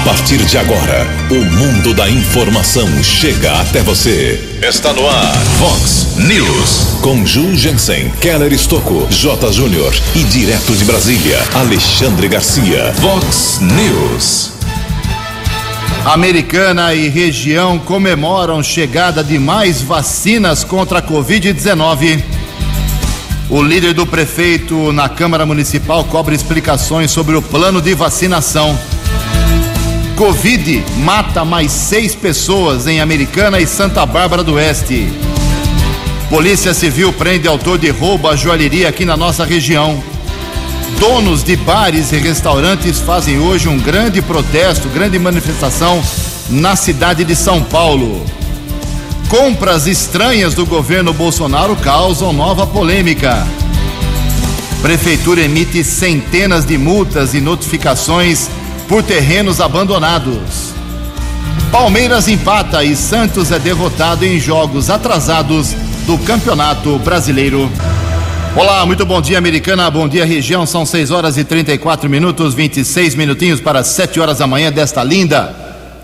A partir de agora, o mundo da informação chega até você. Está no ar, Fox News. Com Ju Jensen, Keller Estocco, J. Júnior e direto de Brasília, Alexandre Garcia. Fox News. Americana e região comemoram chegada de mais vacinas contra a Covid-19. O líder do prefeito na Câmara Municipal cobra explicações sobre o plano de vacinação. Covid mata mais seis pessoas em Americana e Santa Bárbara do Oeste. Polícia Civil prende autor de roubo à joalheria aqui na nossa região. Donos de bares e restaurantes fazem hoje um grande protesto, grande manifestação na cidade de São Paulo. Compras estranhas do governo Bolsonaro causam nova polêmica. Prefeitura emite centenas de multas e notificações por terrenos abandonados. Palmeiras empata e Santos é derrotado em jogos atrasados do Campeonato Brasileiro. Olá, muito bom dia, Americana. Bom dia, região. São 6 horas e 34 minutos, 26 minutinhos para 7 horas da manhã desta linda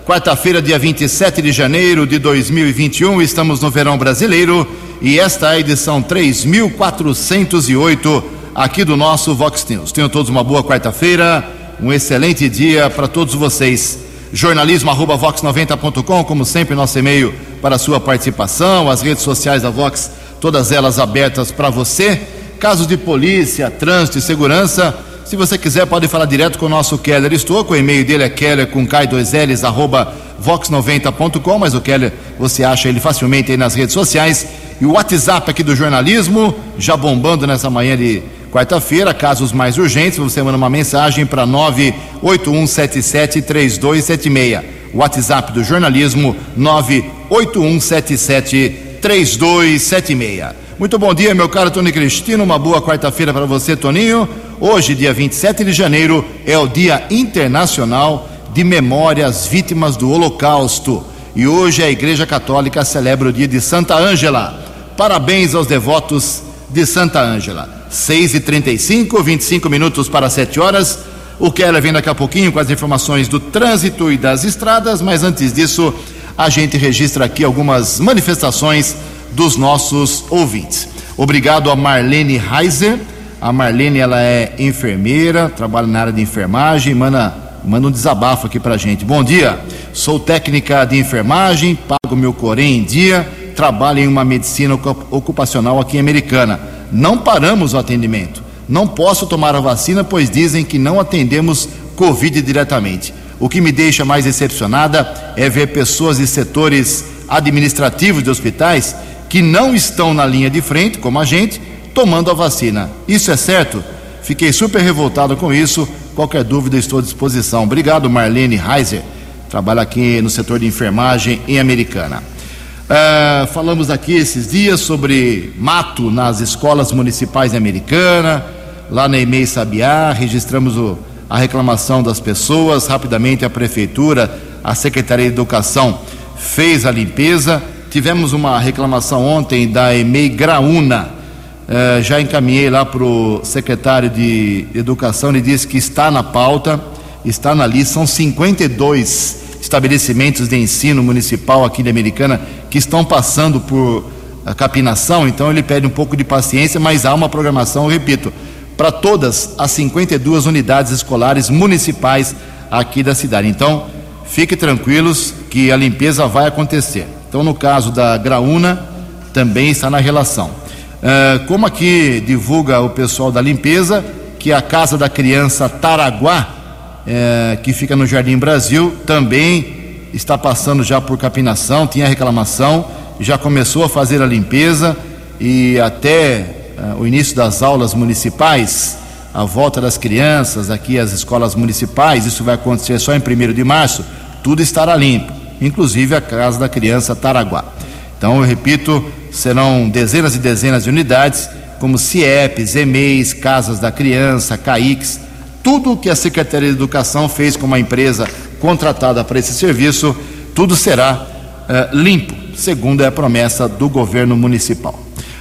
quarta-feira, dia 27 de janeiro de 2021. Estamos no verão brasileiro e esta é a edição 3408 aqui do nosso Vox News. Tenham todos uma boa quarta-feira, um excelente dia para todos vocês. Jornalismo arroba vox90.com, como sempre, nosso e-mail para sua participação, as redes sociais da Vox, todas elas abertas para você. Casos de polícia, trânsito e segurança, se você quiser, pode falar direto com o nosso Keller Estouco. O e-mail dele é keller com K2Ls, arroba vox90.com, mas o Keller, você acha ele facilmente aí nas redes sociais. E o WhatsApp aqui do jornalismo, já bombando nessa manhã de quarta-feira, casos mais urgentes, você manda uma mensagem para 981773276. WhatsApp do jornalismo, 981773276. Muito bom dia, meu caro Tony Cristino. Uma boa quarta-feira para você, Toninho. Hoje, dia 27 de janeiro, é o Dia Internacional de Memória às Vítimas do Holocausto. E hoje a Igreja Católica celebra o dia de Santa Ângela. Parabéns aos devotos de Santa Ângela. 6 e 35 25 minutos para 7 horas. O Keller vem daqui a pouquinho com as informações do trânsito e das estradas, mas antes disso, a gente registra aqui algumas manifestações dos nossos ouvintes. Obrigado a Marlene Heiser. A Marlene ela é enfermeira, trabalha na área de enfermagem, manda, manda um desabafo aqui pra gente. Bom dia, sou técnica de enfermagem, pago meu corém em dia, trabalho em uma medicina ocupacional aqui em Americana. Não paramos o atendimento. Não posso tomar a vacina, pois dizem que não atendemos Covid diretamente. O que me deixa mais decepcionada é ver pessoas de setores administrativos de hospitais que não estão na linha de frente, como a gente, tomando a vacina. Isso é certo? Fiquei super revoltado com isso. Qualquer dúvida, estou à disposição. Obrigado, Marlene Heiser. Trabalha aqui no setor de enfermagem em Americana. Uh, falamos aqui esses dias sobre mato nas escolas municipais em Americana, lá na EMEI Sabiá, registramos o, a reclamação das pessoas. Rapidamente, a Prefeitura, a Secretaria de Educação fez a limpeza Tivemos uma reclamação ontem da EMEI Graúna. Uh, já encaminhei lá para o secretário de Educação, ele disse que está na pauta, está na lista. São 52 estabelecimentos de ensino municipal aqui de Americana que estão passando por a capinação, então ele pede um pouco de paciência, mas há uma programação, repito, para todas as 52 unidades escolares municipais aqui da cidade. Então, fiquem tranquilos que a limpeza vai acontecer. Então, no caso da Graúna, também está na relação. Uh, como aqui divulga o pessoal da limpeza, que a Casa da Criança Taraguá, uh, que fica no Jardim Brasil, também está passando já por capinação, tinha reclamação, já começou a fazer a limpeza e até uh, o início das aulas municipais, a volta das crianças aqui às escolas municipais, isso vai acontecer só em 1 de março, tudo estará limpo inclusive a Casa da Criança Taraguá. Então, eu repito, serão dezenas e dezenas de unidades, como CIEPs, EMEIs, Casas da Criança, CAICs, tudo o que a Secretaria de Educação fez com uma empresa contratada para esse serviço, tudo será uh, limpo, segundo é a promessa do governo municipal.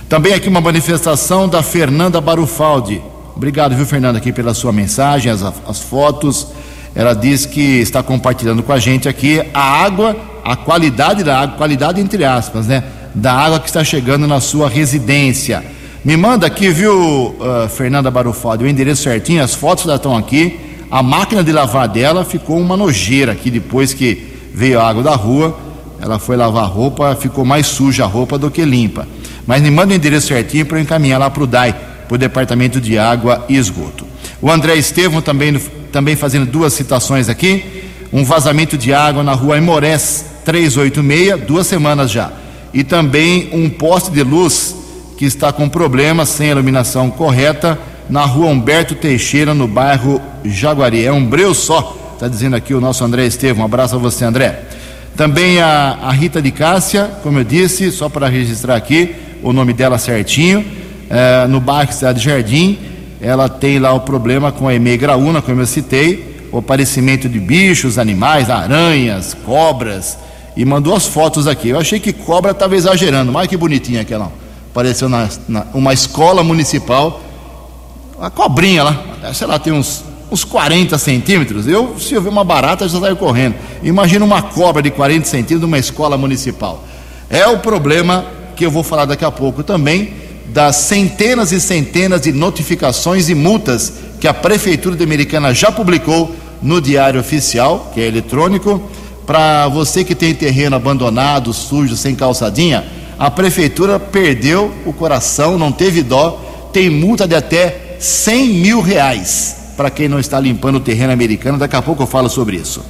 Também aqui uma manifestação da Fernanda Barufaldi. Obrigado, viu, Fernanda, aqui pela sua mensagem, as, as fotos. ela diz que está compartilhando com a gente aqui a água, a qualidade da água, qualidade entre aspas, né? Da água que está chegando na sua residência. Me manda aqui, viu, uh, Fernanda Barufaldi, o endereço certinho, as fotos já estão aqui. A máquina de lavar dela ficou uma nojeira aqui depois que veio a água da rua. Ela foi lavar roupa, ficou mais suja a roupa do que limpa. Mas me manda o endereço certinho para eu encaminhar lá para o DAI, para o Departamento de Água e Esgoto. O André Estevam também, também fazendo duas citações aqui. Um vazamento de água na rua Imorés 386, duas semanas já. E também um poste de luz que está com problema, sem iluminação correta, na rua Humberto Teixeira, no bairro Jaguari. É um breu só, está dizendo aqui o nosso André Estevam. Um abraço a você, André. Também a, a Rita de Cássia, como eu disse, só para registrar aqui o nome dela certinho, é, no bairro Cidade Jardim ela tem lá o problema com a emegraúna, como eu citei, o aparecimento de bichos, animais, aranhas, cobras, e mandou as fotos aqui. Eu achei que cobra estava exagerando, mas que bonitinha aquela. Apareceu na, na, uma escola municipal, a cobrinha lá, sei lá, tem uns, uns 40 centímetros. Eu, se eu ver uma barata, já saio correndo. Imagina uma cobra de 40 centímetros numa escola municipal. É o problema que eu vou falar daqui a pouco também das centenas e centenas de notificações e multas que a Prefeitura de Americana já publicou no Diário Oficial, que é eletrônico, para você que tem terreno abandonado, sujo, sem calçadinha, a Prefeitura perdeu o coração, não teve dó, tem multa de até 100 mil reais para quem não está limpando o terreno americano. Daqui a pouco eu falo sobre isso.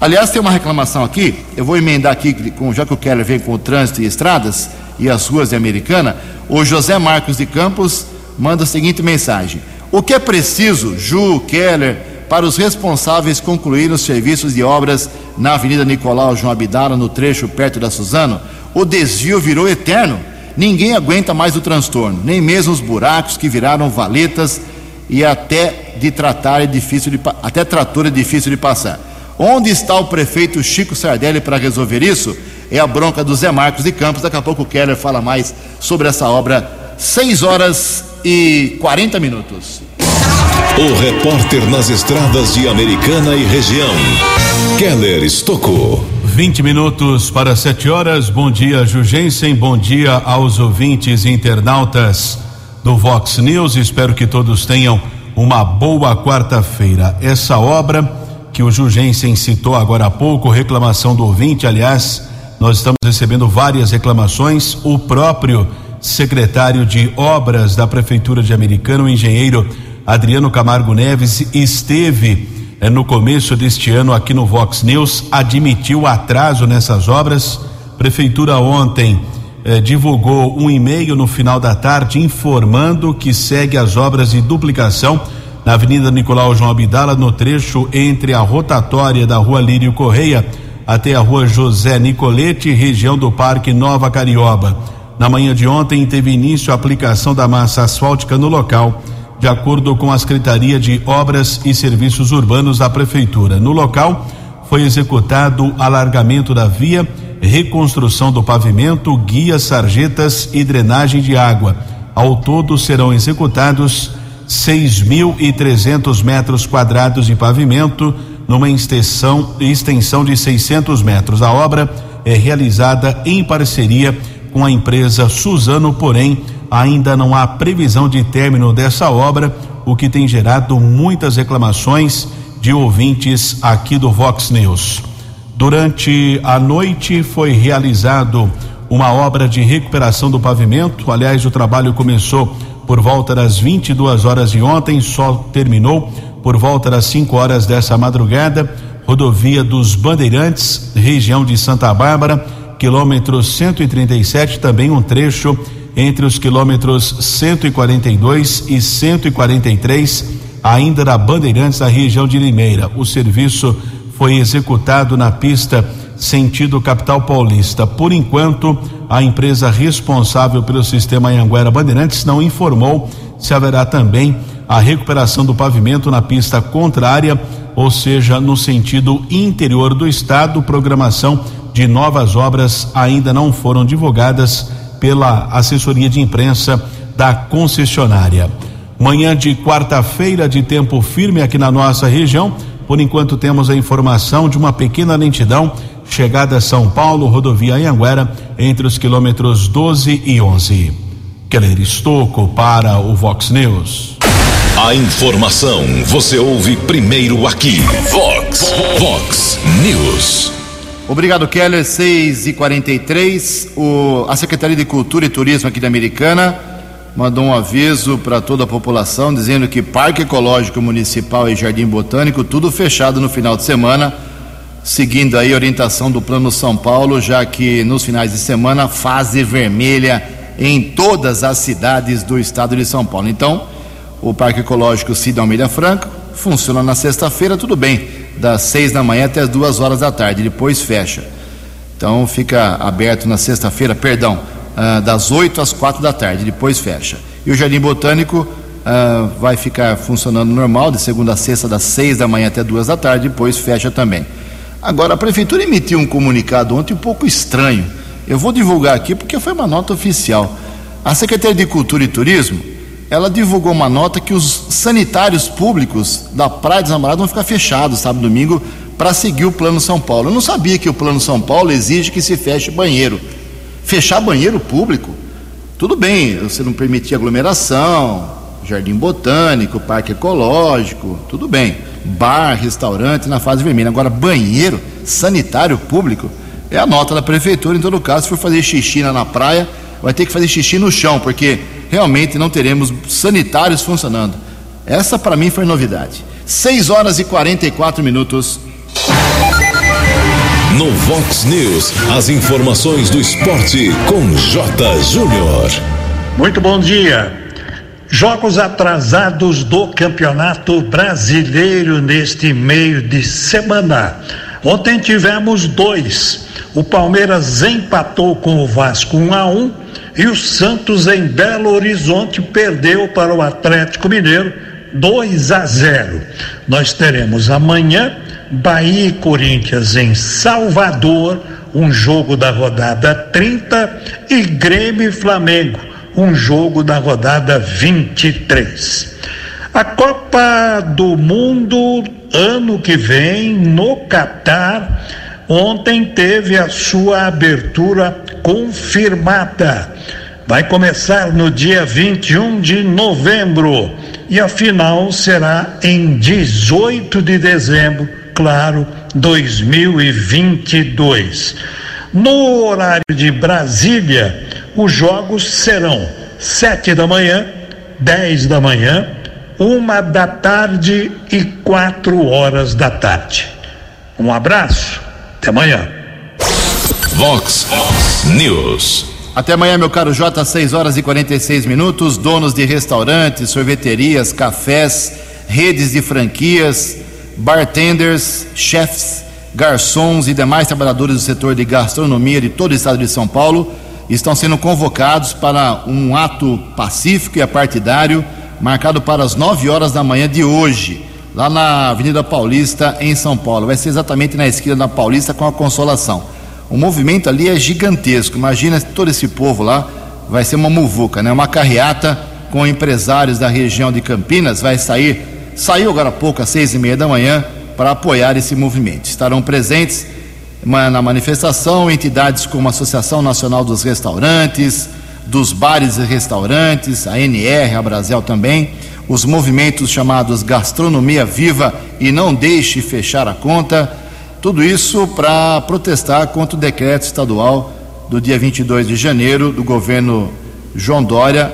Aliás, tem uma reclamação aqui, eu vou emendar aqui, já que o Keller vem com o trânsito e estradas e as ruas de Americana, o José Marcos de Campos manda a seguinte mensagem: O que é preciso, Ju, Keller, para os responsáveis concluírem os serviços de obras na Avenida Nicolau João Abdala, no trecho perto da Suzano? O desvio virou eterno. Ninguém aguenta mais o transtorno, nem mesmo os buracos que viraram valetas e até de tratar é difícil de, até trator é difícil de passar. Onde está o prefeito Chico Sardelli para resolver isso? é a bronca do Zé Marcos de Campos. Daqui a pouco o Keller fala mais sobre essa obra. 6 horas e 40 minutos. O repórter nas estradas de Americana e região, Keller Estocou. 20 minutos para 7 horas. Bom dia, Jugensen. Bom dia aos ouvintes e internautas do Vox News. Espero que todos tenham uma boa quarta-feira. Essa obra que o Jugensen citou agora há pouco, reclamação do ouvinte, aliás, nós estamos recebendo várias reclamações. O próprio secretário de Obras da Prefeitura de Americana, o engenheiro Adriano Camargo Neves, esteve eh, no começo deste ano aqui no Vox News, admitiu atraso nessas obras. Prefeitura ontem eh, divulgou um e-mail no final da tarde informando que segue as obras de duplicação na Avenida Nicolau João Abdala, no trecho entre a rotatória da Rua Lírio Correia até a rua José Nicolete, região do Parque Nova Carioba. Na manhã de ontem teve início a aplicação da massa asfáltica no local, de acordo com a Secretaria de Obras e Serviços Urbanos da Prefeitura. No local foi executado alargamento da via, reconstrução do pavimento, guias, sarjetas e drenagem de água. Ao todo serão executados 6.300 metros quadrados de pavimento, numa extensão, extensão de 600 metros. A obra é realizada em parceria com a empresa Suzano, porém ainda não há previsão de término dessa obra, o que tem gerado muitas reclamações de ouvintes aqui do Vox News. Durante a noite foi realizado uma obra de recuperação do pavimento. Aliás, o trabalho começou por volta das 22 horas de ontem, só terminou por volta das 5 horas dessa madrugada, rodovia dos Bandeirantes, região de Santa Bárbara, quilômetro 137, também um trecho entre os quilômetros 142 e 143, ainda da Bandeirantes, da região de Limeira. O serviço foi executado na pista sentido capital paulista. Por enquanto, a empresa responsável pelo sistema Anhanguera Bandeirantes não informou se haverá também a recuperação do pavimento na pista contrária, ou seja, no sentido interior do estado. Programação de novas obras ainda não foram divulgadas pela assessoria de imprensa da concessionária. Manhã de quarta-feira de tempo firme aqui na nossa região, Por enquanto temos a informação de uma pequena lentidão chegada a São Paulo, rodovia Anhanguera, entre os quilômetros 12 e 11. Keller Estocco para o Vox News. A informação você ouve primeiro aqui. Vox, Vox News. Obrigado, Keller. 6 e 43 o, A Secretaria de Cultura e Turismo aqui da Americana mandou um aviso para toda a população dizendo que Parque Ecológico Municipal e Jardim Botânico, tudo fechado no final de semana, seguindo aí a orientação do Plano São Paulo, já que nos finais de semana, fase vermelha em todas as cidades do estado de São Paulo. Então, o Parque Ecológico Cida Almeida Franco funciona na sexta-feira, tudo bem, das seis da manhã até as duas horas da tarde, depois fecha. Então fica aberto na sexta-feira, perdão, uh, das oito às quatro da tarde, depois fecha. E o Jardim Botânico uh, vai ficar funcionando normal, de segunda a sexta, das seis da manhã até duas da tarde, depois fecha também. Agora, a Prefeitura emitiu um comunicado ontem um pouco estranho. Eu vou divulgar aqui porque foi uma nota oficial. A Secretaria de Cultura e Turismo ela divulgou uma nota que os sanitários públicos da Praia dos Namorados vão ficar fechados sábado e domingo para seguir o Plano São Paulo. Eu não sabia que o Plano São Paulo exige que se feche banheiro. Fechar banheiro público? Tudo bem, você não permitir aglomeração, jardim botânico, parque ecológico, tudo bem. Bar, restaurante na fase vermelha. Agora, banheiro sanitário público é a nota da prefeitura. Em todo caso, se for fazer xixi na praia, vai ter que fazer xixi no chão, porque realmente não teremos sanitários funcionando. Essa para mim foi novidade. 6 horas e 44 minutos. No Vox News, as informações do esporte com J. Júnior. Muito bom dia. Jogos atrasados do Campeonato Brasileiro neste meio de semana. Ontem tivemos dois. O Palmeiras empatou com o Vasco 1 a 1 e o Santos em Belo Horizonte perdeu para o Atlético Mineiro 2 a 0. Nós teremos amanhã Bahia e Corinthians em Salvador, um jogo da rodada 30 e Grêmio e Flamengo, um jogo da rodada 23. A Copa do Mundo ano que vem no Catar ontem teve a sua abertura confirmada. Vai começar no dia 21 de novembro e a final será em 18 de dezembro, claro, 2022. No horário de Brasília, os jogos serão sete da manhã, dez da manhã, uma da tarde e quatro horas da tarde. Um abraço, até amanhã. Vox News. Até amanhã, meu caro J, 6 horas e 46 minutos. Donos de restaurantes, sorveterias, cafés, redes de franquias, bartenders, chefs, garçons e demais trabalhadores do setor de gastronomia de todo o estado de São Paulo estão sendo convocados para um ato pacífico e apartidário marcado para as 9 horas da manhã de hoje, lá na Avenida Paulista, em São Paulo. Vai ser exatamente na esquina da Paulista com a Consolação. O movimento ali é gigantesco. Imagina todo esse povo lá, vai ser uma muvuca, né? Uma carreata com empresários da região de Campinas vai sair, saiu agora há pouco, às seis e meia da manhã, para apoiar esse movimento. Estarão presentes na manifestação entidades como a Associação Nacional dos Restaurantes, dos Bares e Restaurantes, a NR, a Brasil também, os movimentos chamados Gastronomia Viva e Não Deixe Fechar a Conta tudo isso para protestar contra o decreto estadual do dia 22 de janeiro do governo João Dória,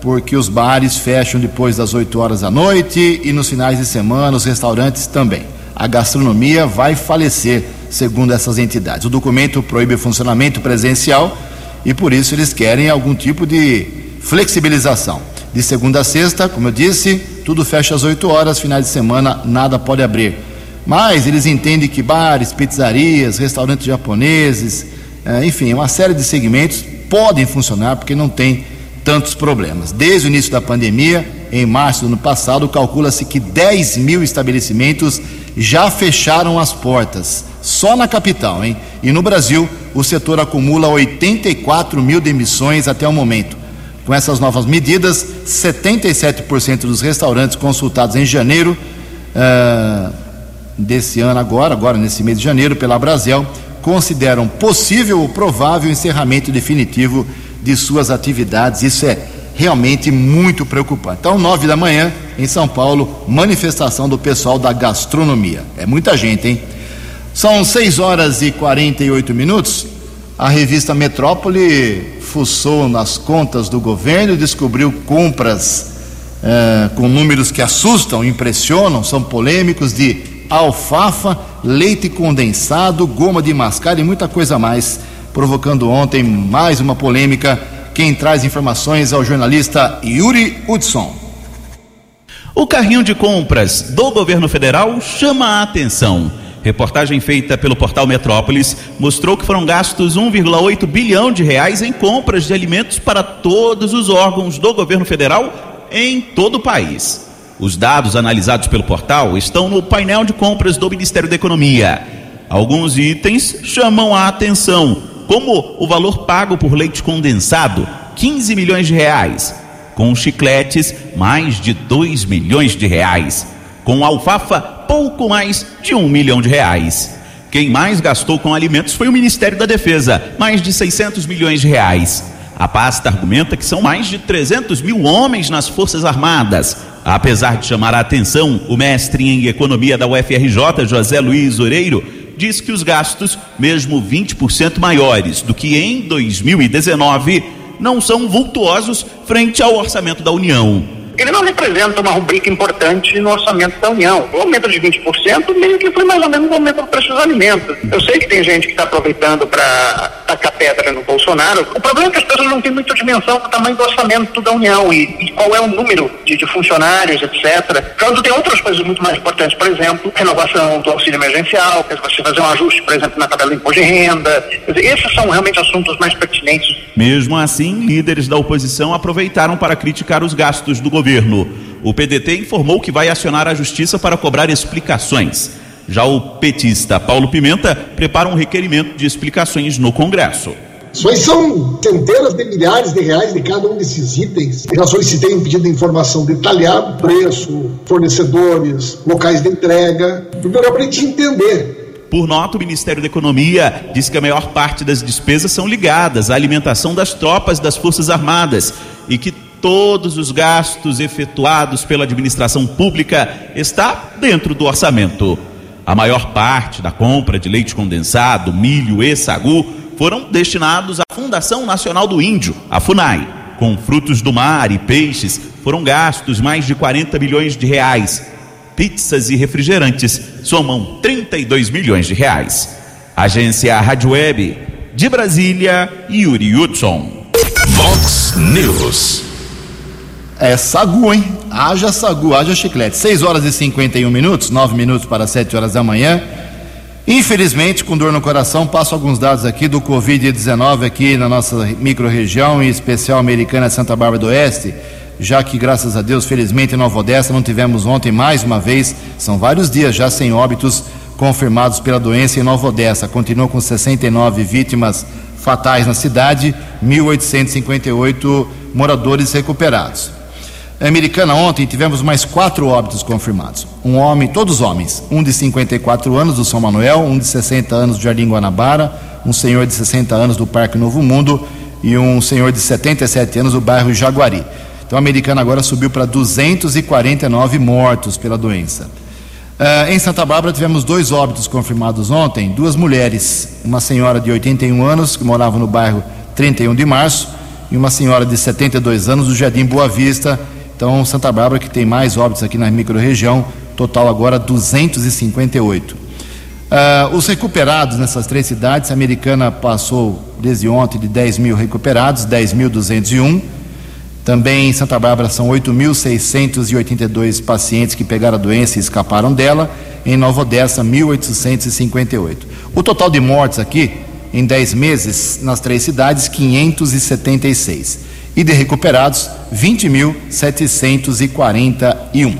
porque os bares fecham depois das 8 horas da noite e nos finais de semana os restaurantes também. A gastronomia vai falecer, segundo essas entidades. O documento proíbe o funcionamento presencial e por isso eles querem algum tipo de flexibilização. De segunda a sexta, como eu disse, tudo fecha às 8 horas, finais de semana nada pode abrir. Mas eles entendem que bares, pizzarias, restaurantes japoneses, é, enfim, uma série de segmentos podem funcionar porque não tem tantos problemas. Desde o início da pandemia, em março do ano passado, calcula-se que 10 mil estabelecimentos já fecharam as portas, só na capital, hein? E no Brasil, o setor acumula 84 mil demissões até o momento. Com essas novas medidas, 77% dos restaurantes consultados em janeiro uh, desse ano agora, agora nesse mês de janeiro, pela Brasel, consideram possível ou provável encerramento definitivo de suas atividades. Isso é realmente muito preocupante. Então, nove da manhã, em São Paulo, manifestação do pessoal da gastronomia. É muita gente, hein? São seis horas e 48 minutos. A revista Metrópole fuçou nas contas do governo e descobriu compras eh, com números que assustam, impressionam, são polêmicos de alfafa, leite condensado, goma de mascar e muita coisa mais, provocando ontem mais uma polêmica. Quem traz informações é o jornalista Yuri Hudson. O carrinho de compras do governo federal chama a atenção. Reportagem feita pelo portal Metrópolis mostrou que foram gastos 1,8 bilhão de reais em compras de alimentos para todos os órgãos do governo federal em todo o país. Os dados analisados pelo portal estão no painel de compras do Ministério da Economia. Alguns itens chamam a atenção, como o valor pago por leite condensado, 15 milhões de reais, com chicletes, mais de 2 milhões de reais, com alfafa, pouco mais de 1 milhão de reais. Quem mais gastou com alimentos foi o Ministério da Defesa, mais de 600 milhões de reais. A pasta argumenta que são mais de 300 mil homens nas Forças Armadas, Apesar de chamar a atenção, o mestre em economia da UFRJ, José Luiz Oreiro, diz que os gastos, mesmo 20% maiores do que em 2019, não são vultuosos frente ao orçamento da União ele não representa uma rubrica importante no orçamento da União. O aumento de 20% meio que foi mais ou menos o aumento do preço dos alimentos. Eu sei que tem gente que está aproveitando para tacar pedra no Bolsonaro. O problema é que as pessoas não têm muita dimensão do tamanho do orçamento da União e, e qual é o número de, de, funcionários, etc. Quando tem outras coisas muito mais importantes, por exemplo, renovação do auxílio emergencial, dizer, você fazer um ajuste, por exemplo, na tabela do imposto de renda. Dizer, esses são realmente assuntos mais pertinentes. Mesmo assim, líderes da oposição aproveitaram para criticar os gastos do governo governo. O PDT informou que vai acionar a justiça para cobrar explicações. Já o petista Paulo Pimenta prepara um requerimento de explicações no Congresso. Mas são centenas de milhares de reais de cada um desses itens. Eu já solicitei um pedido de informação detalhado, preço, fornecedores, locais de entrega, eu aprendi a entender por nota, o Ministério da Economia diz que a maior parte das despesas são ligadas à alimentação das tropas das Forças Armadas e que todos os gastos efetuados pela administração pública está dentro do orçamento. A maior parte da compra de leite condensado, milho e sagu foram destinados à Fundação Nacional do Índio, a FUNAI. Com frutos do mar e peixes, foram gastos mais de 40 milhões de reais. Pizzas e refrigerantes somam 32 milhões de reais. Agência Rádio Web, de Brasília, Yuri Hudson. Vox News. É sagu, hein? Haja sagu, haja chiclete. 6 horas e 51 minutos, 9 minutos para 7 horas da manhã. Infelizmente, com dor no coração, passo alguns dados aqui do Covid-19 aqui na nossa microrregião, em especial americana Santa Bárbara do Oeste, já que, graças a Deus, felizmente em Nova Odessa não tivemos ontem mais uma vez, são vários dias já sem óbitos confirmados pela doença em Nova Odessa. Continua com 69 vítimas fatais na cidade, 1.858 moradores recuperados. Americana, ontem tivemos mais quatro óbitos confirmados. Um homem, todos homens, um de 54 anos do São Manuel, um de 60 anos do Jardim Guanabara, um senhor de 60 anos do Parque Novo Mundo e um senhor de 77 anos do bairro Jaguari. Então a Americana agora subiu para 249 mortos pela doença. Uh, em Santa Bárbara tivemos dois óbitos confirmados ontem, duas mulheres, uma senhora de 81 anos que morava no bairro 31 de março e uma senhora de 72 anos do Jardim Boa Vista então, Santa Bárbara que tem mais óbitos aqui na microrregião, total agora 258. Uh, ah, os recuperados nessas três cidades, a americana passou desde ontem de 10 mil recuperados, 10.201. Também em Santa Bárbara são 8.682 pacientes que pegaram a doença e escaparam dela. Em Nova Odessa, 1.858. O total de mortes aqui, em 10 meses, nas três cidades, 576 e de recuperados 20.741.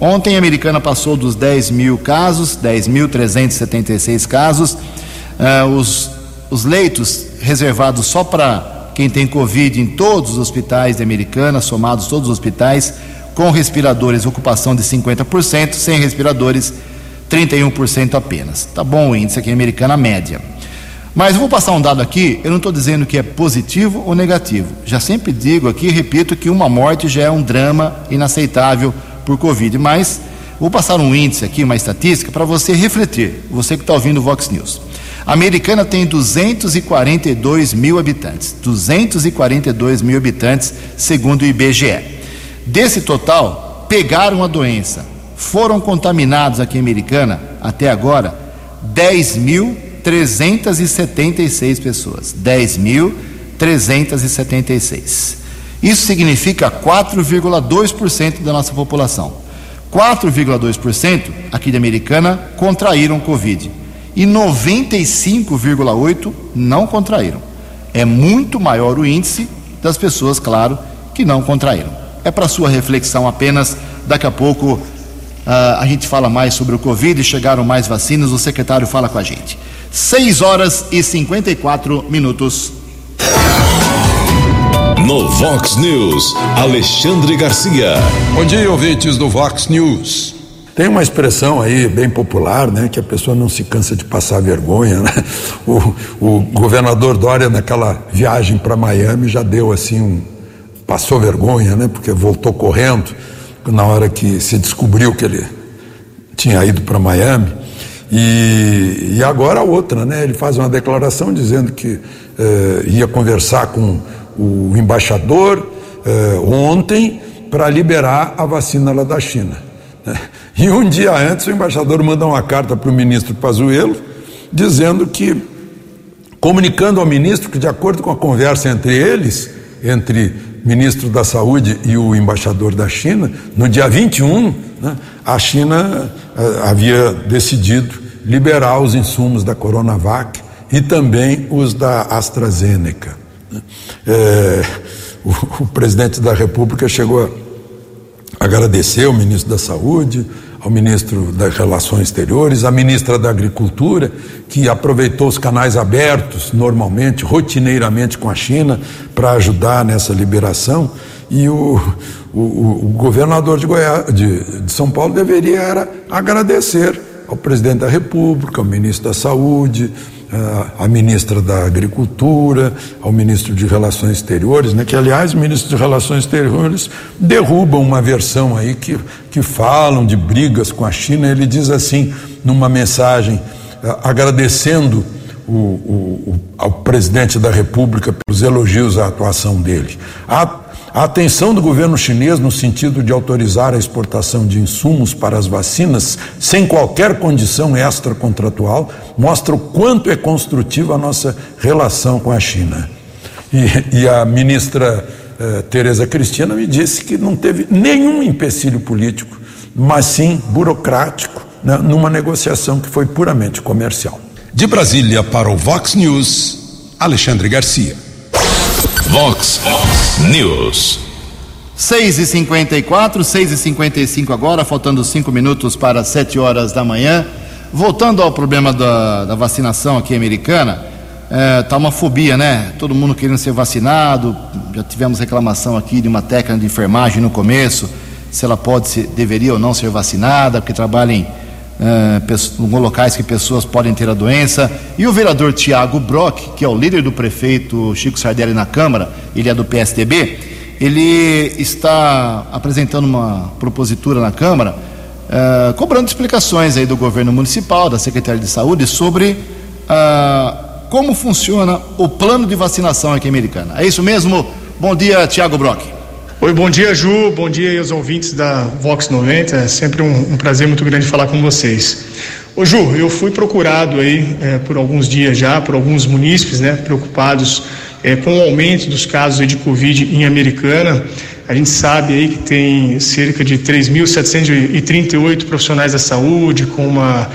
Ontem a americana passou dos 10 mil casos, 10.376 casos. Uh, os, os leitos reservados só para quem tem Covid em todos os hospitais da americana, somados todos os hospitais, com respiradores, ocupação de 50%, sem respiradores, 31% apenas. Tá bom o índice aqui americano, a média. Mas vou passar um dado aqui, eu não estou dizendo que é positivo ou negativo. Já sempre digo aqui, repito, que uma morte já é um drama inaceitável por Covid. Mas vou passar um índice aqui, uma estatística, para você refletir, você que está ouvindo o Vox News. A americana tem 242 mil habitantes. 242 mil habitantes, segundo o IBGE. Desse total, pegaram a doença. Foram contaminados aqui em Americana, até agora, 10.376 pessoas. 10.376. Isso significa 4,2% da nossa população. 4,2% aqui de Americana contraíram Covid e 95,8% não contraíram. É muito maior o índice das pessoas, claro, que não contraíram. É para sua reflexão apenas. Daqui a pouco uh, a gente fala mais sobre o Covid, chegaram mais vacinas, o secretário fala com a gente. 6 horas e 54 minutos. No Vox News, Alexandre Garcia. Bom dia, ouvintes do Vox News. Tem uma expressão aí bem popular, né, que a pessoa não se cansa de passar vergonha, né? O, o governador Dória naquela viagem para Miami já deu assim um passou vergonha, né, porque voltou correndo na hora que se descobriu que ele tinha ido para Miami. E, e agora a outra, né? Ele faz uma declaração dizendo que eh, ia conversar com o embaixador eh, ontem para liberar a vacina lá da China. Né? E um dia antes o embaixador manda uma carta para o ministro Pazuello dizendo que, comunicando ao ministro que de acordo com a conversa entre eles, entre ministro da Saúde e o embaixador da China, no dia 21, né, a China eh, havia decidido liberar os insumos da Coronavac e também os da AstraZeneca. É, o, o, presidente da República chegou a agradecer ao ministro da Saúde, ao ministro das Relações Exteriores, à ministra da Agricultura, que aproveitou os canais abertos normalmente, rotineiramente com a China, para ajudar nessa liberação. E o, o, o governador de, Goiás, de, de São Paulo deveria era agradecer ao presidente da República, ao ministro da Saúde, à ministra da Agricultura, ao ministro de Relações Exteriores, né, que, aliás, o ministro de Relações Exteriores derruba uma versão aí que, que falam de brigas com a China. Ele diz assim, numa mensagem, agradecendo o, o, ao presidente da República pelos elogios à atuação dele. A, a atenção do governo chinês no sentido de autorizar a exportação de insumos para as vacinas sem qualquer condição extracontratual mostra o quanto é construtiva a nossa relação com a China. E, e a ministra eh, Tereza Cristina me disse que não teve nenhum empecilho político, mas sim burocrático, né, numa negociação que foi puramente comercial. De Brasília para o Vox News, Alexandre Garcia. Vox News. 6 e 54 6 e 55 agora, faltando cinco minutos para 7 horas da manhã. Voltando ao problema da, da vacinação aqui americana, é, tá uma fobia, né? Todo mundo querendo ser vacinado. Já tivemos reclamação aqui de uma técnica de enfermagem no começo, se ela pode ser, deveria ou não ser vacinada, porque trabalha em uh, locais que pessoas podem ter a doença. E o vereador Tiago Brock, que é o líder do prefeito Chico Sardelli na Câmara, ele é do PSDB, ele está apresentando uma propositura na Câmara, uh, cobrando explicações aí do governo municipal, da Secretaria de Saúde, sobre uh, como funciona o plano de vacinação aqui em Americana. É isso mesmo? Bom dia, Tiago Brock. Oi, bom dia, Ju. Bom dia aos ouvintes da Vox 90. É sempre um, um prazer muito grande falar com vocês. Ô, Ju, eu fui procurado aí é, por alguns dias já, por alguns munícipes, né, preocupados é, com o aumento dos casos de Covid em Americana. A gente sabe aí que tem cerca de 3.738 profissionais da saúde, com uma,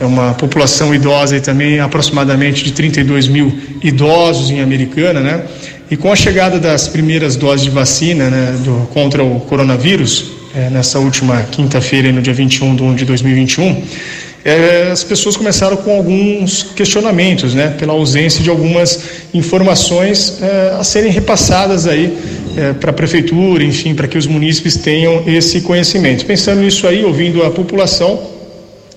uma população idosa e também aproximadamente de 32 mil idosos em Americana, né? E com a chegada das primeiras doses de vacina né, do, contra o coronavírus, é, nessa última quinta-feira, no dia 21 de 1 de 2021, é, as pessoas começaram com alguns questionamentos, né, pela ausência de algumas informações é, a serem repassadas aí é, para a prefeitura, enfim, para que os munícipes tenham esse conhecimento. Pensando nisso aí, ouvindo a população,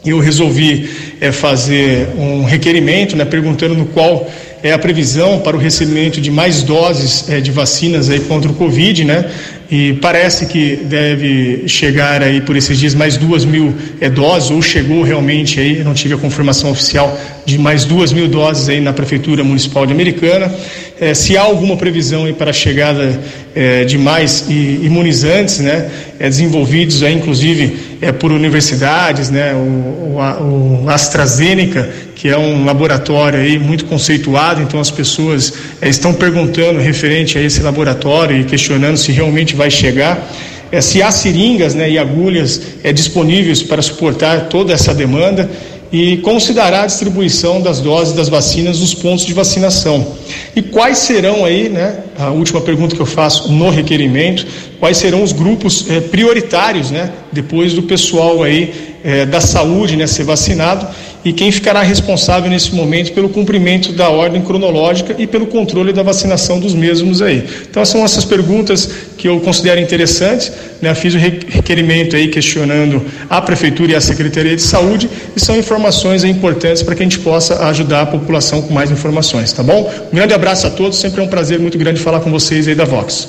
eu resolvi é, fazer um requerimento, né, perguntando no qual é a previsão para o recebimento de mais doses é, de vacinas aí contra o Covid, né? E parece que deve chegar aí por esses dias mais duas mil é, doses, ou chegou realmente aí, não tive a confirmação oficial de mais duas mil doses aí na Prefeitura Municipal de Americana. É, se há alguma previsão aí para a chegada é, de mais imunizantes, né? É, desenvolvidos aí, inclusive, é, por universidades, né? O, o, o AstraZeneca que é um laboratório aí muito conceituado, então as pessoas é, estão perguntando referente a esse laboratório e questionando se realmente vai chegar. É, se há seringas né, e agulhas é, disponíveis para suportar toda essa demanda e como se dará a distribuição das doses das vacinas nos pontos de vacinação. E quais serão aí, né, a última pergunta que eu faço no requerimento, quais serão os grupos eh, prioritários, né, depois do pessoal aí eh, da saúde, né, ser vacinado e quem ficará responsável nesse momento pelo cumprimento da ordem cronológica e pelo controle da vacinação dos mesmos aí. Então são essas perguntas que eu considero interessantes, né? Fiz o requerimento aí questionando a prefeitura e a Secretaria de Saúde e são informações importantes para que a gente possa ajudar a população com mais informações, tá bom? Um grande abraço a todos, sempre é um prazer muito grande falar com vocês aí da Vox.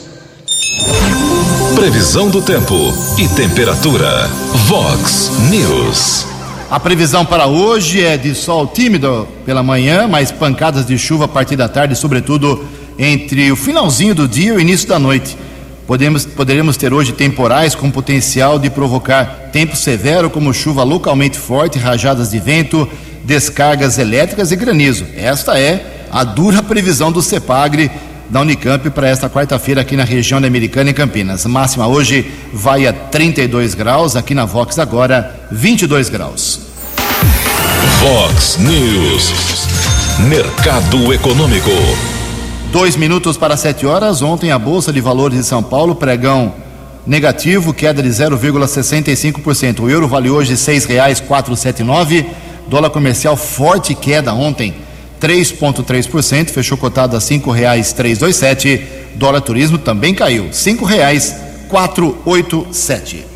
Previsão do tempo e temperatura. Vox News. A previsão para hoje é de sol tímido pela manhã, mas pancadas de chuva a partir da tarde, sobretudo entre o finalzinho do dia e o início da noite. Podemos, poderemos ter hoje temporais com potencial de provocar tempo severo, como chuva localmente forte, rajadas de vento, descargas elétricas e granizo. Esta é a dura previsão do CEPAGRE da Unicamp para esta quarta-feira aqui na região da Americana em Campinas. Máxima hoje vai a 32 graus, aqui na Vox agora 22 graus. Vox News. Mercado Econômico. Dois minutos para sete horas. Ontem a Bolsa de Valores de São Paulo, pregão negativo, queda de 0,65%. O euro vale hoje R$ 6,479. Dólar comercial forte queda ontem 3,3%, fechou cotado a cinco reais três dois sete. Dólar turismo também caiu, cinco reais quatro oito sete.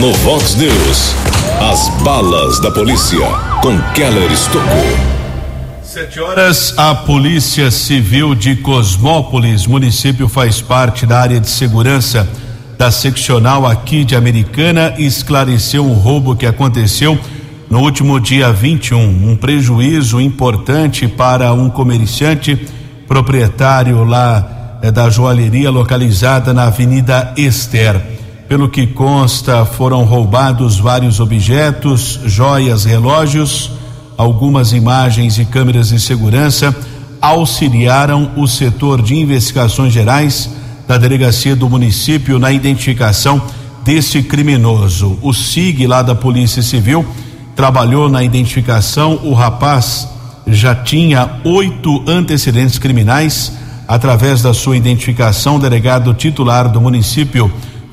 No Vox News, as balas da polícia com Keller Estocou. Sete horas, a Polícia Civil de Cosmópolis, município faz parte da área de segurança da seccional aqui de Americana, esclareceu um roubo que aconteceu no último dia 21, um prejuízo importante para um comerciante proprietário lá eh, da joalheria localizada na Avenida Esther. Pelo que consta, foram roubados vários objetos, joias, relógios, algumas imagens e câmeras de segurança auxiliaram o setor de investigações gerais da delegacia do município na identificação desse criminoso. O SIG lá da Polícia Civil trabalhou na identificação. O rapaz já tinha oito antecedentes criminais. Através da sua identificação, o delegado titular do município,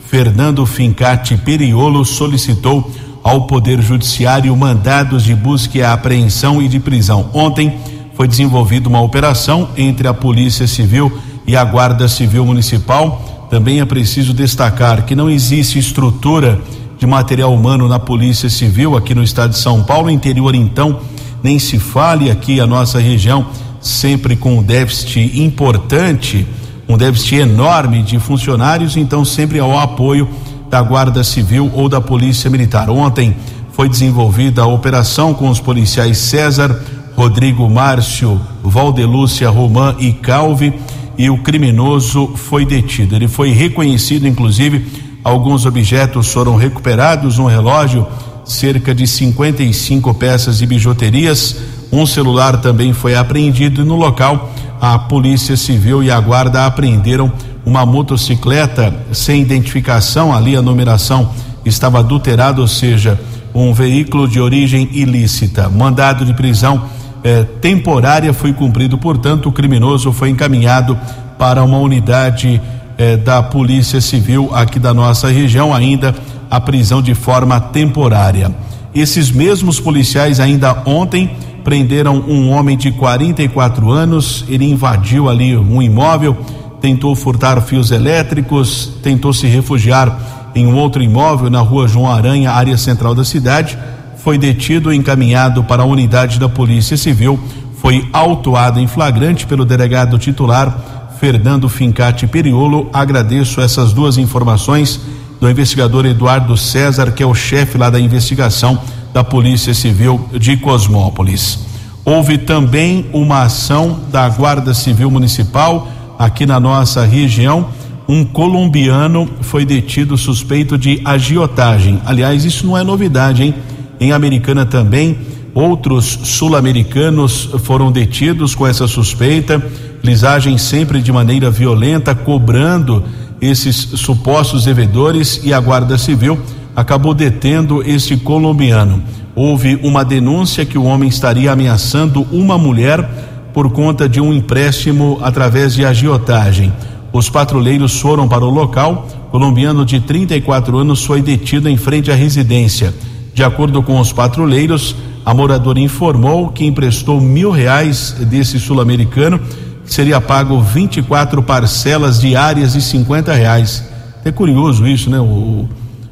Fernando Fincati Periolo, solicitou ao Poder Judiciário mandados de busca e apreensão e de prisão. Ontem foi desenvolvida uma operação entre a Polícia Civil e a Guarda Civil Municipal. Também é preciso destacar que não existe estrutura de material humano na Polícia Civil aqui no estado de São Paulo, interior então, nem se fale aqui a nossa região, sempre com um déficit importante, um déficit enorme de funcionários, então sempre ao apoio da Guarda Civil ou da Polícia Militar. Ontem foi desenvolvida a operação com os policiais César, Rodrigo Márcio, Valdelúcia Romã e Calvi e o criminoso foi detido. Ele foi reconhecido, inclusive, Alguns objetos foram recuperados, um relógio, cerca de 55 peças de bijuterias, um celular também foi apreendido e no local a Polícia Civil e a Guarda apreenderam uma motocicleta sem identificação, ali a numeração estava adulterada, ou seja, um veículo de origem ilícita. Mandado de prisão eh, temporária foi cumprido, portanto, o criminoso foi encaminhado para uma unidade eh, da Polícia Civil aqui da nossa região, ainda a prisão de forma temporária. Esses mesmos policiais ainda ontem prenderam um homem de 44 anos, ele invadiu ali um imóvel, tentou furtar fios elétricos, tentou se refugiar em um outro imóvel na rua João Aranha, área central da cidade. foi detido e encaminhado para a unidade da Polícia Civil. Foi autuado em flagrante pelo delegado titular Fernando Fincati Periolo. Agradeço essas duas informações do investigador Eduardo César, que é o chefe lá da investigação da Polícia Civil de Cosmópolis. Houve também uma ação da Guarda Civil Municipal aqui na nossa região. Um colombiano foi detido suspeito de agiotagem. Aliás, isso não é novidade, hein? Em Americana também, outros sul-americanos foram detidos com essa suspeita. Lisagem sempre de maneira violenta, cobrando esses supostos devedores e a Guarda Civil acabou detendo este colombiano. Houve uma denúncia que o homem estaria ameaçando uma mulher por conta de um empréstimo através de agiotagem. Os patrulheiros foram para o local. Colombiano de 34 anos foi detido em frente à residência. De acordo com os patrulheiros, a moradora informou que emprestou mil reais desse sul-americano, seria pago 24 parcelas diárias de 50 reais. É curioso isso, né? O,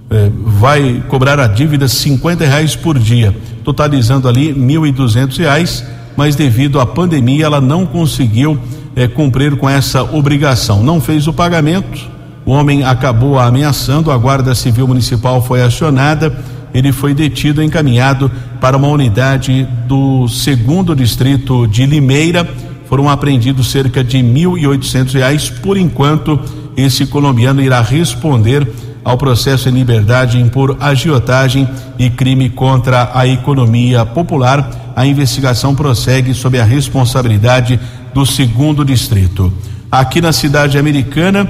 é, vai cobrar a dívida 50 reais por dia, totalizando ali mil e duzentos reais, mas devido à pandemia ela não conseguiu é, cumprir com essa obrigação. Não fez o pagamento, o homem acabou ameaçando, a Guarda Civil Municipal foi acionada, ele foi detido e encaminhado para uma unidade do segundo distrito de Limeira. Foram apreendidos cerca de mil e oitocentos reais. Por enquanto, esse colombiano irá responder ao processo em liberdade por agiotagem e crime contra a economia popular. A investigação prossegue sob a responsabilidade do segundo distrito. Aqui na cidade americana,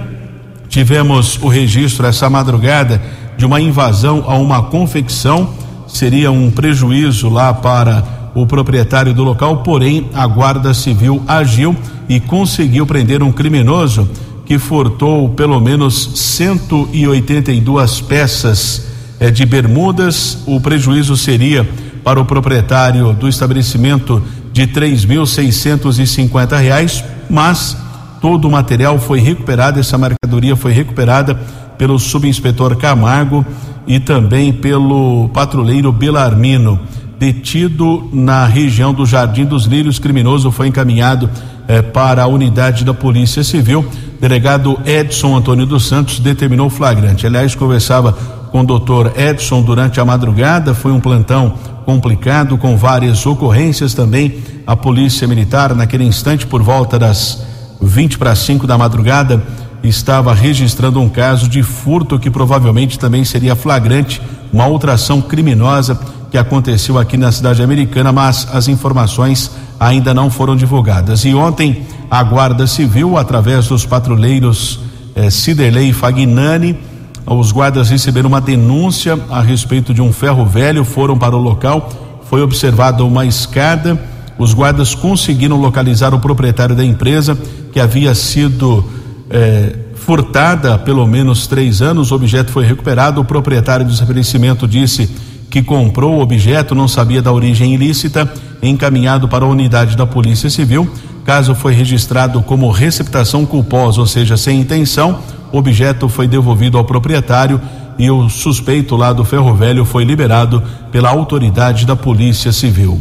tivemos o registro essa madrugada de uma invasão a uma confecção. Seria um prejuízo lá para o proprietário do local, porém a Guarda Civil agiu e conseguiu prender um criminoso que furtou pelo menos 182 peças eh, de bermudas. O prejuízo seria para o proprietário do estabelecimento de três mil seiscentos e cinquenta reais, mas todo o material foi recuperado, essa mercadoria foi recuperada pelo subinspetor Camargo e também pelo patrulheiro Belarmino. Detido na região do Jardim dos Lírios, criminoso foi encaminhado eh, para a unidade da Polícia Civil. Delegado Edson Antônio dos Santos determinou flagrante. Aliás, conversava com o doutor Edson durante a madrugada, foi um plantão complicado, com várias ocorrências também. A Polícia Militar, naquele instante, por volta das 20 para 5 da madrugada, estava registrando um caso de furto que provavelmente também seria flagrante, uma outra ação criminosa que aconteceu aqui na cidade americana, mas as informações ainda não foram divulgadas. E ontem a Guarda Civil, através dos patrulheiros eh, Ciderley e Fagnani, os guardas receberam uma denúncia a respeito de um ferro velho, foram para o local, foi observada uma escada, os guardas conseguiram localizar o proprietário da empresa que havia sido eh, furtada pelo menos três anos, o objeto foi recuperado, o proprietário do estabelecimento disse que comprou o objeto, não sabia da origem ilícita, encaminhado para a unidade da Polícia Civil. Caso foi registrado como receptação culposa, ou seja, sem intenção, o objeto foi devolvido ao proprietário e o suspeito lá do ferro velho foi liberado pela autoridade da Polícia Civil.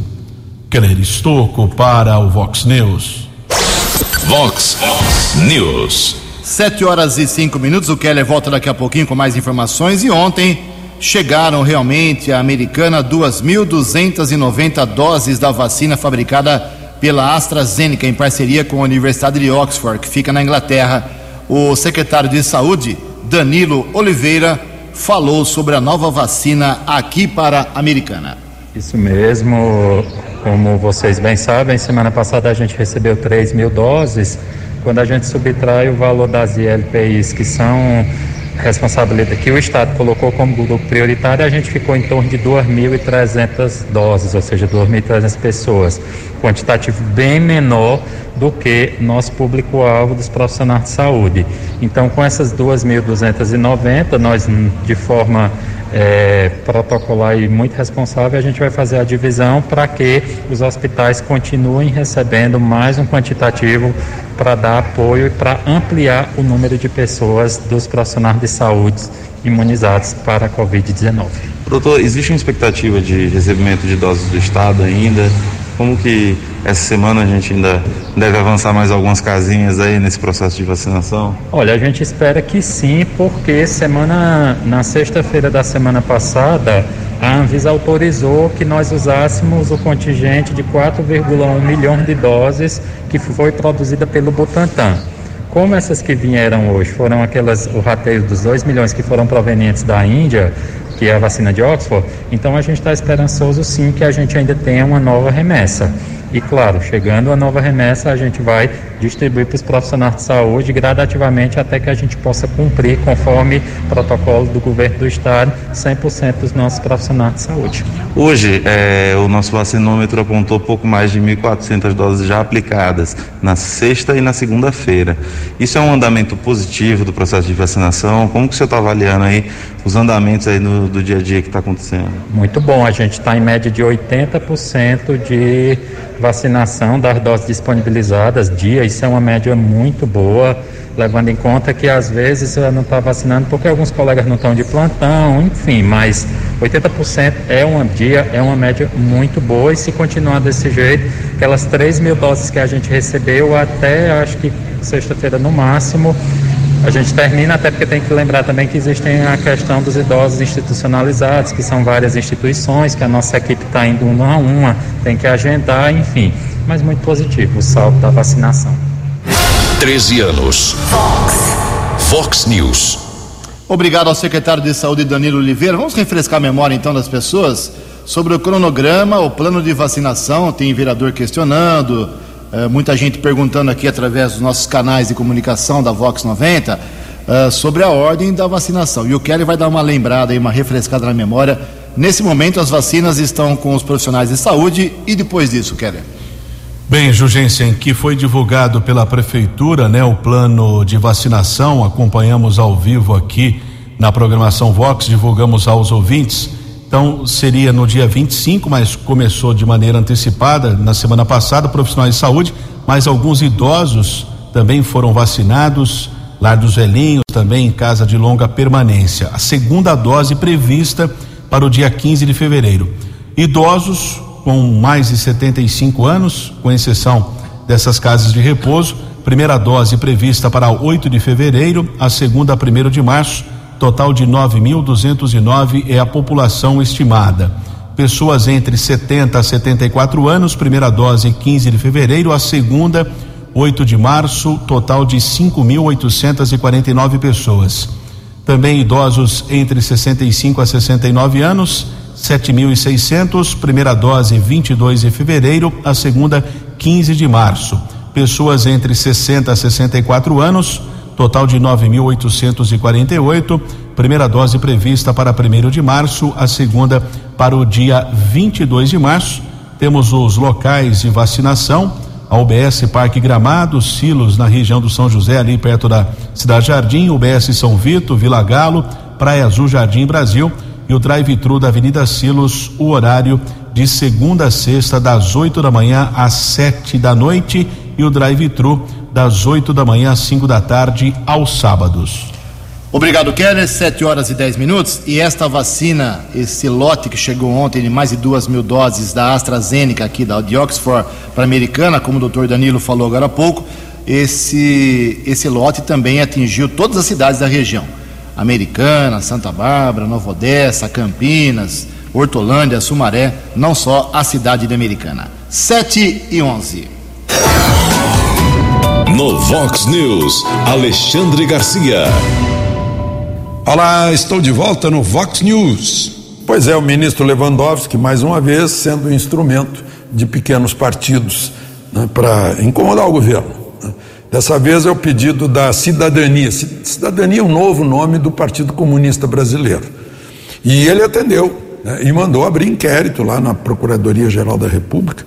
Keller Estocco para o Vox News. Vox News. Sete horas e cinco minutos. O Keller volta daqui a pouquinho com mais informações. E ontem chegaram realmente à americana 2.290 doses da vacina fabricada pela AstraZeneca em parceria com a Universidade de Oxford, que fica na Inglaterra. O secretário de Saúde, Danilo Oliveira, falou sobre a nova vacina aqui para a americana. Isso mesmo, como vocês bem sabem, semana passada a gente recebeu 3 mil doses. Quando a gente subtrai o valor das ILPIs, que são responsabilidade que o Estado colocou como grupo prioritário, a gente ficou em torno de 2.300 doses, ou seja, 2.300 pessoas, quantitativo bem menor do que nosso público-alvo dos profissionais de saúde. Então, com essas 2.290, nós, de forma é, protocolar e muito responsável, a gente vai fazer a divisão para que os hospitais continuem recebendo mais um quantitativo para dar apoio e para ampliar o número de pessoas dos profissionais de saúde imunizados para a Covid-19. Doutor, existe uma expectativa de recebimento de doses do Estado ainda? Como que essa semana a gente ainda deve avançar mais algumas casinhas aí nesse processo de vacinação? Olha, a gente espera que sim, porque semana na sexta-feira da semana passada a Anvisa autorizou que nós usássemos o contingente de 4,1 milhão de doses que foi produzida pelo Butantan. Como essas que vieram hoje foram aquelas, o rateio dos 2 milhões que foram provenientes da Índia, que é a vacina de Oxford, então a gente está esperançoso sim que a gente ainda tenha uma nova remessa. E claro, chegando a nova remessa, a gente vai distribuir para os profissionais de saúde gradativamente até que a gente possa cumprir, conforme protocolo do governo do estado, 100% dos nossos profissionais de saúde. Hoje, é, o nosso vacinômetro apontou pouco mais de 1.400 doses já aplicadas na sexta e na segunda-feira. Isso é um andamento positivo do processo de vacinação? Como que o senhor está avaliando aí os andamentos aí no, do dia a dia que está acontecendo? Muito bom, a gente está em média de 80% de vacinação das doses disponibilizadas dia, isso é uma média muito boa, levando em conta que às vezes você não está vacinando porque alguns colegas não estão de plantão, enfim, mas 80% é um dia, é uma média muito boa e se continuar desse jeito, aquelas 3 mil doses que a gente recebeu até acho que sexta-feira no máximo, a gente termina até porque tem que lembrar também que existem a questão dos idosos institucionalizados, que são várias instituições, que a nossa equipe está indo uma a uma, tem que agendar, enfim. Mas muito positivo o salto da vacinação. 13 anos. Fox. Fox News. Obrigado ao secretário de Saúde Danilo Oliveira. Vamos refrescar a memória então das pessoas sobre o cronograma, o plano de vacinação. Tem vereador questionando, eh, muita gente perguntando aqui através dos nossos canais de comunicação da Vox 90 uh, sobre a ordem da vacinação. E o Kelly vai dar uma lembrada e uma refrescada na memória. Nesse momento, as vacinas estão com os profissionais de saúde e depois disso, Kelly. Bem, Jugensen, que foi divulgado pela prefeitura, né, o plano de vacinação, acompanhamos ao vivo aqui na programação Vox, divulgamos aos ouvintes. Então, seria no dia 25, mas começou de maneira antecipada na semana passada, profissionais de saúde, mas alguns idosos também foram vacinados, lar dos velhinhos também em casa de longa permanência. A segunda dose prevista para o dia 15 de fevereiro. Idosos com mais de 75 anos, com exceção dessas casas de repouso, primeira dose prevista para 8 de fevereiro, a segunda a 1 de março Total de 9.209 é a população estimada. Pessoas entre 70 a 74 anos, primeira dose 15 de fevereiro, a segunda 8 de março, total de 5.849 pessoas. Também idosos entre 65 a 69 anos, 7.600, primeira dose 22 de fevereiro, a segunda 15 de março. Pessoas entre 60 a 64 anos, total de 9.848. Primeira dose prevista para 1 de março, a segunda para o dia 22 de março. Temos os locais de vacinação, a UBS Parque Gramado, Silos na região do São José, ali perto da Cidade Jardim, UBS São Vito, Vila Galo, Praia Azul Jardim Brasil e o drive-thru da Avenida Silos, o horário de segunda a sexta, das 8 da manhã às 7 da noite, e o drive-thru das 8 da manhã às 5 da tarde aos sábados. Obrigado, Keller. 7 horas e 10 minutos. E esta vacina, esse lote que chegou ontem de mais de duas mil doses da AstraZeneca aqui da de Oxford para a americana, como o doutor Danilo falou agora há pouco, esse, esse lote também atingiu todas as cidades da região. Americana, Santa Bárbara, Nova Odessa, Campinas, Hortolândia, Sumaré, não só a cidade de Americana. 7 e 11. No Vox News, Alexandre Garcia. Olá, estou de volta no Vox News. Pois é, o ministro Lewandowski, mais uma vez, sendo um instrumento de pequenos partidos né, para incomodar o governo. Né. Dessa vez é o pedido da cidadania. Cidadania é um novo nome do Partido Comunista Brasileiro. E ele atendeu né, e mandou abrir inquérito lá na Procuradoria-Geral da República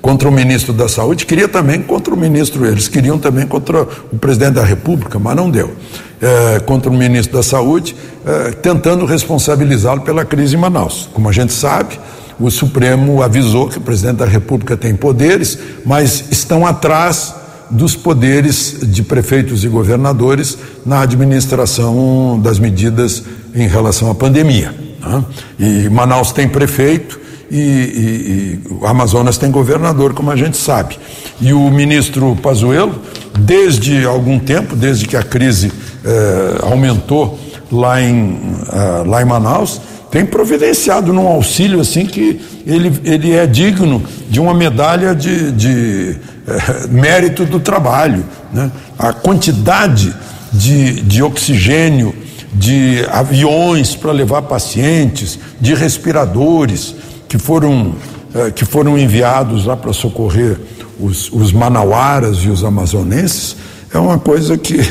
contra o ministro da Saúde, queria também contra o ministro, eles queriam também contra o presidente da República, mas não deu. É, contra o ministro da Saúde, é, tentando responsabilizá-lo pela crise em Manaus. Como a gente sabe, o Supremo avisou que o presidente da República tem poderes, mas estão atrás dos poderes de prefeitos e governadores na administração das medidas em relação à pandemia. Né? E Manaus tem prefeito e, e, e, o Amazonas tem governador, como a gente sabe. E o ministro Pazuello, desde algum tempo, desde que a crise eh, aumentou lá em, uh, lá em Manaus, tem providenciado num auxílio assim que ele, ele é digno de uma medalha de, de eh, mérito do trabalho. Né? A quantidade de, de oxigênio, de aviões para levar pacientes, de respiradores que foram, eh, que foram enviados lá para socorrer os, os manauaras e os amazonenses, é uma coisa que uh,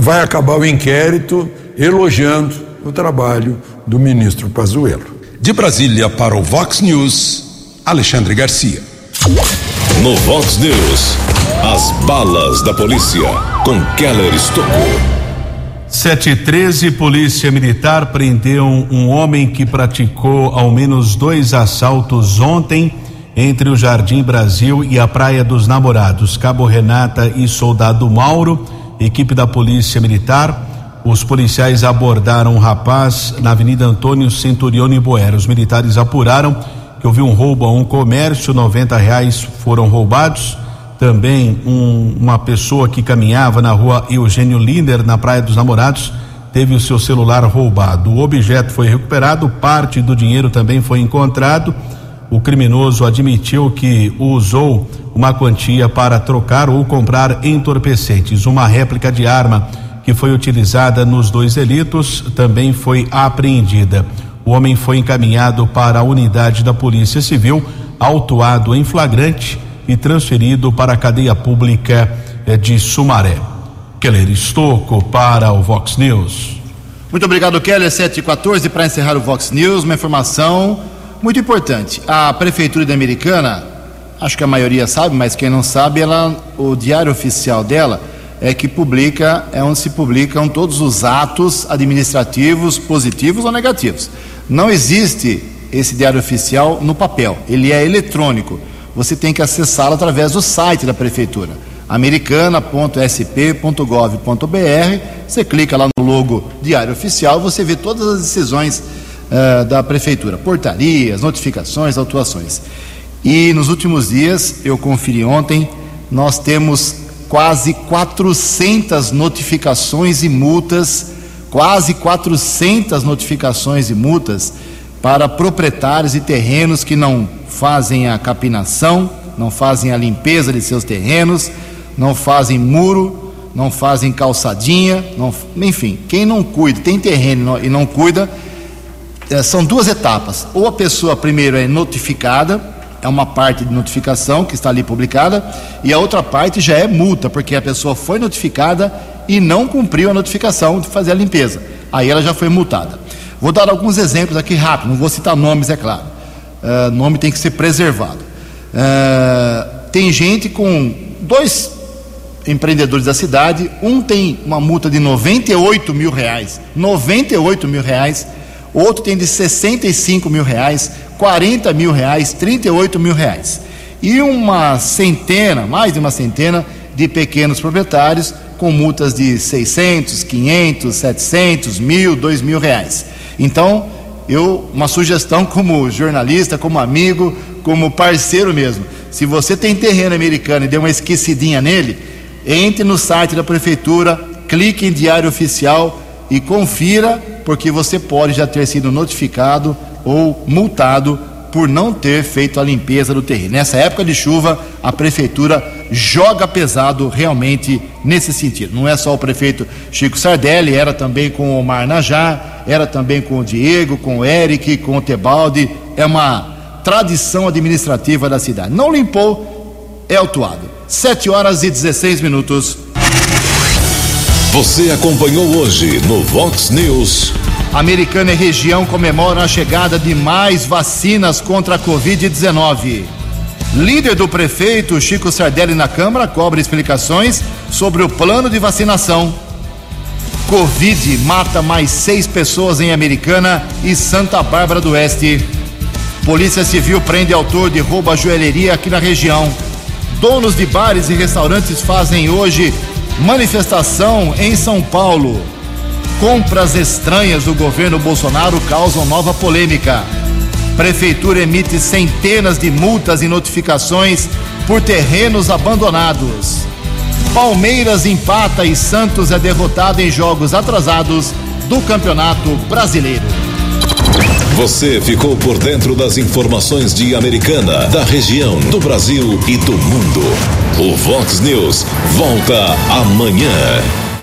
vai acabar o inquérito elogiando o trabalho do ministro Pazuello. De Brasília para o Vox News, Alexandre Garcia. No Vox News, as balas da polícia com Keller Estocou. 713, Polícia Militar prendeu um homem que praticou ao menos dois assaltos ontem entre o Jardim Brasil e a Praia dos Namorados. Cabo Renata e Soldado Mauro, equipe da Polícia Militar. Os policiais abordaram um rapaz na Avenida Antônio Centurione Boero. Os militares apuraram que houve um roubo a um comércio, 90 reais foram roubados. Também um, uma pessoa que caminhava na rua Eugênio Linder, na Praia dos Namorados, teve o seu celular roubado. O objeto foi recuperado, parte do dinheiro também foi encontrado o criminoso admitiu que usou uma quantia para trocar ou comprar entorpecentes. Uma réplica de arma que foi utilizada nos dois delitos também foi apreendida. O homem foi encaminhado para a unidade da Polícia Civil, autuado em flagrante e transferido para a cadeia pública eh, de Sumaré. Keller Estocco para o Vox News. Muito obrigado, Keller. 7 e 14 para encerrar o Vox News. Uma informação muito importante. A Prefeitura de Americana, acho que a maioria sabe, mas quem não sabe, ela, o diário oficial dela é que publica, é onde se publicam todos os atos administrativos, positivos ou negativos. Não existe esse diário oficial no papel, ele é eletrônico. Você tem que acessá-lo através do site da prefeitura, americana.sp.gov.br. Você clica lá no logo Diário Oficial, você vê todas as decisões uh, da prefeitura, portarias, notificações, autuações. E nos últimos dias, eu conferi ontem, nós temos quase 400 notificações e multas, quase 400 notificações e multas para proprietários de terrenos que não fazem a capinação, não fazem a limpeza de seus terrenos, não fazem muro, não fazem calçadinha, não, enfim, quem não cuida, tem terreno e não cuida, é, são duas etapas. Ou a pessoa primeiro é notificada, é uma parte de notificação que está ali publicada, e a outra parte já é multa, porque a pessoa foi notificada e não cumpriu a notificação de fazer a limpeza. Aí ela já foi multada. Vou dar alguns exemplos aqui rápido, não vou citar nomes, é claro. Uh, nome tem que ser preservado. Uh, tem gente com dois empreendedores da cidade, um tem uma multa de 98 mil reais, 98 mil reais outro tem de 65 mil reais, 40 mil reais, 38 mil reais. E uma centena, mais de uma centena, de pequenos proprietários com multas de 600, 500, 700, mil, dois mil reais. Então, eu uma sugestão como jornalista, como amigo, como parceiro mesmo. Se você tem terreno americano e deu uma esquecidinha nele, entre no site da prefeitura, clique em diário oficial e confira, porque você pode já ter sido notificado ou multado por não ter feito a limpeza do terreno. Nessa época de chuva, a prefeitura joga pesado realmente nesse sentido. Não é só o prefeito Chico Sardelli, era também com o Omar Najá, era também com o Diego, com o Eric, com o Tebaldi. É uma tradição administrativa da cidade. Não limpou, é autuado. 7 horas e 16 minutos. Você acompanhou hoje no Vox News. Americana e região comemoram a chegada de mais vacinas contra a Covid-19. Líder do prefeito Chico Sardelli na Câmara cobra explicações sobre o plano de vacinação. Covid mata mais seis pessoas em Americana e Santa Bárbara do Oeste. Polícia Civil prende autor de roubo à joalheria aqui na região. Donos de bares e restaurantes fazem hoje manifestação em São Paulo. Compras estranhas do governo Bolsonaro causam nova polêmica. Prefeitura emite centenas de multas e notificações por terrenos abandonados. Palmeiras empata e Santos é derrotado em jogos atrasados do Campeonato Brasileiro. Você ficou por dentro das informações de Americana, da região, do Brasil e do mundo. O Vox News volta amanhã.